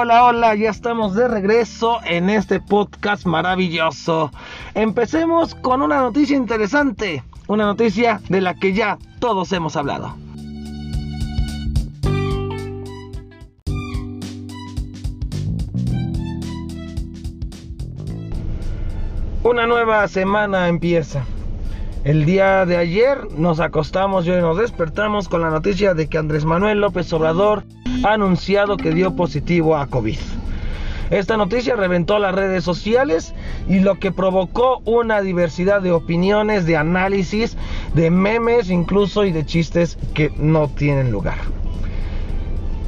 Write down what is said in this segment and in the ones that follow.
Hola, hola, ya estamos de regreso en este podcast maravilloso. Empecemos con una noticia interesante, una noticia de la que ya todos hemos hablado. Una nueva semana empieza. El día de ayer nos acostamos y hoy nos despertamos con la noticia de que Andrés Manuel López Obrador anunciado que dio positivo a COVID. Esta noticia reventó las redes sociales y lo que provocó una diversidad de opiniones, de análisis, de memes incluso y de chistes que no tienen lugar.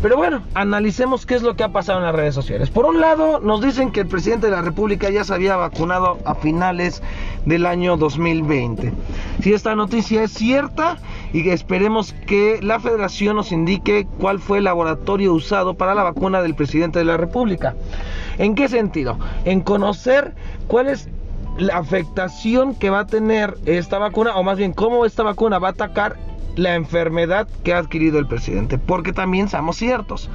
Pero bueno, analicemos qué es lo que ha pasado en las redes sociales. Por un lado, nos dicen que el presidente de la República ya se había vacunado a finales del año 2020. Si esta noticia es cierta y esperemos que la federación nos indique cuál fue el laboratorio usado para la vacuna del presidente de la República. ¿En qué sentido? En conocer cuál es la afectación que va a tener esta vacuna, o más bien cómo esta vacuna va a atacar la enfermedad que ha adquirido el presidente. Porque también seamos ciertos.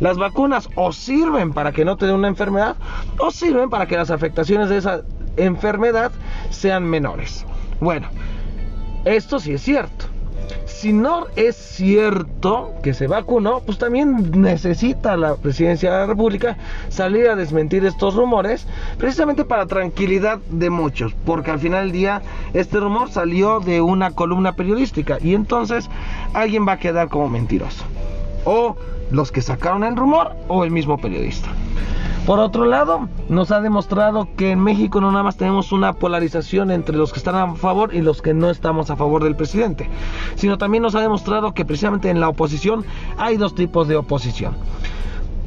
Las vacunas o sirven para que no te dé una enfermedad o sirven para que las afectaciones de esa enfermedad sean menores. Bueno, esto sí es cierto. Si no es cierto que se vacunó, pues también necesita la presidencia de la República salir a desmentir estos rumores, precisamente para tranquilidad de muchos, porque al final del día este rumor salió de una columna periodística y entonces alguien va a quedar como mentiroso. O los que sacaron el rumor o el mismo periodista. Por otro lado, nos ha demostrado que en México no nada más tenemos una polarización entre los que están a favor y los que no estamos a favor del presidente, sino también nos ha demostrado que precisamente en la oposición hay dos tipos de oposición.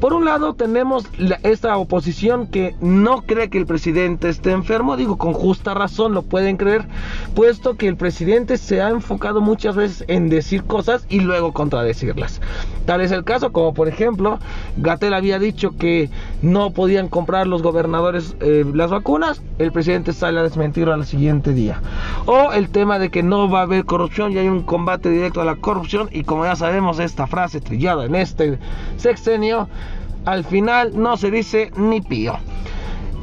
Por un lado tenemos esta oposición que no cree que el presidente esté enfermo, digo con justa razón lo pueden creer, puesto que el presidente se ha enfocado muchas veces en decir cosas y luego contradecirlas. Tal es el caso como por ejemplo, Gatel había dicho que no podían comprar los gobernadores eh, las vacunas, el presidente sale a desmentirlo al siguiente día. O el tema de que no va a haber corrupción y hay un combate directo a la corrupción y como ya sabemos esta frase trillada en este sexenio, al final no se dice ni pío.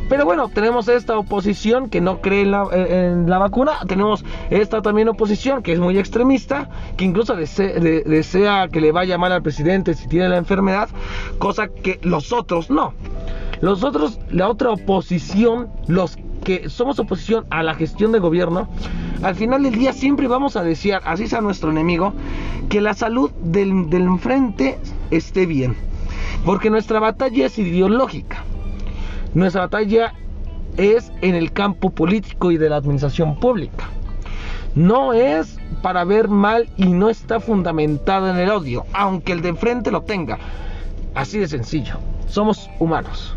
Pero bueno, tenemos esta oposición que no cree en la, vacuna. Tenemos esta también oposición que es muy extremista, que incluso desea, que le vaya mal al presidente si tiene la enfermedad, cosa que los otros no. Los otros, la otra oposición, los que somos oposición a la gestión de gobierno, al final del día siempre vamos a desear, así sea nuestro enemigo, que la salud del, del enfrente esté bien. Porque nuestra batalla es ideológica. Nuestra batalla es en el campo político y de la administración pública. No es para ver mal y no está fundamentada en el odio, aunque el de enfrente lo tenga. Así de sencillo. Somos humanos.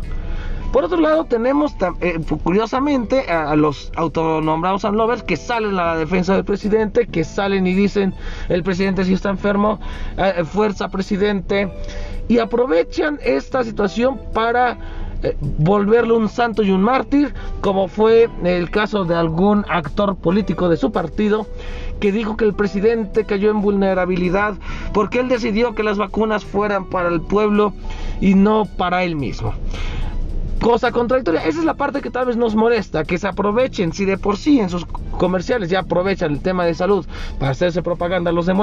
Por otro lado, tenemos eh, curiosamente a, los autonombrados unlovers que salen a la defensa del presidente, que salen y dicen el presidente si está enfermo, eh, fuerza presidente, y aprovechan esta situación para eh, volverlo un santo y un mártir, como fue el caso de algún actor político de su partido que dijo que el presidente cayó en vulnerabilidad porque él decidió que las vacunas fueran para el pueblo y no para él mismo cosa contradictoria. Esa es la parte que tal vez nos molesta, que se aprovechen, si de por sí en sus comerciales ya aprovechan el tema de salud para hacerse propaganda los de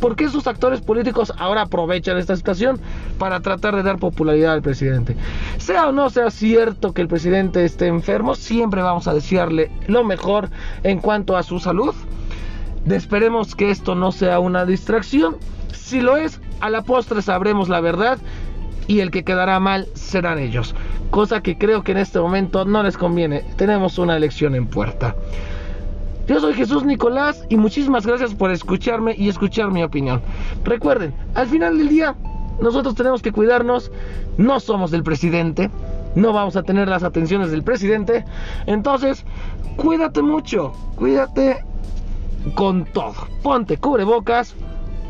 ¿Por qué sus actores políticos ahora aprovechan esta situación para tratar de dar popularidad al presidente? Sea o no sea cierto que el presidente esté enfermo, siempre vamos a desearle lo mejor en cuanto a su salud. Esperemos que esto no sea una distracción. Si lo es, a la postre sabremos la verdad y el que quedará mal serán ellos. Cosa que creo que en este momento no les conviene. Tenemos una elección en puerta. Yo soy Jesús Nicolás y muchísimas gracias por escucharme y escuchar mi opinión. Recuerden, al final del día, nosotros tenemos que cuidarnos, no somos del presidente, no vamos a tener las atenciones del presidente, entonces cuídate mucho, cuídate con todo. Ponte cubrebocas,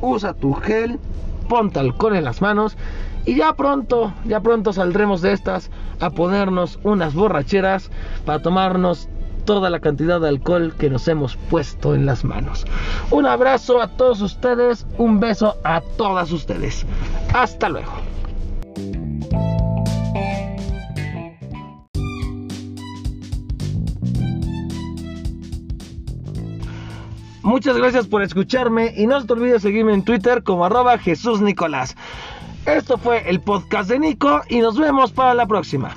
usa tu gel, ponte alcohol en las manos. Y ya pronto, ya pronto saldremos de estas a ponernos unas borracheras para tomarnos toda la cantidad de alcohol que nos hemos puesto en las manos. Un abrazo a todos ustedes, un beso a todas ustedes. Hasta luego. Muchas gracias por escucharme y no te olvides seguirme en Twitter como arroba Jesús Nicolás. Esto fue el podcast de Nico y nos vemos para la próxima.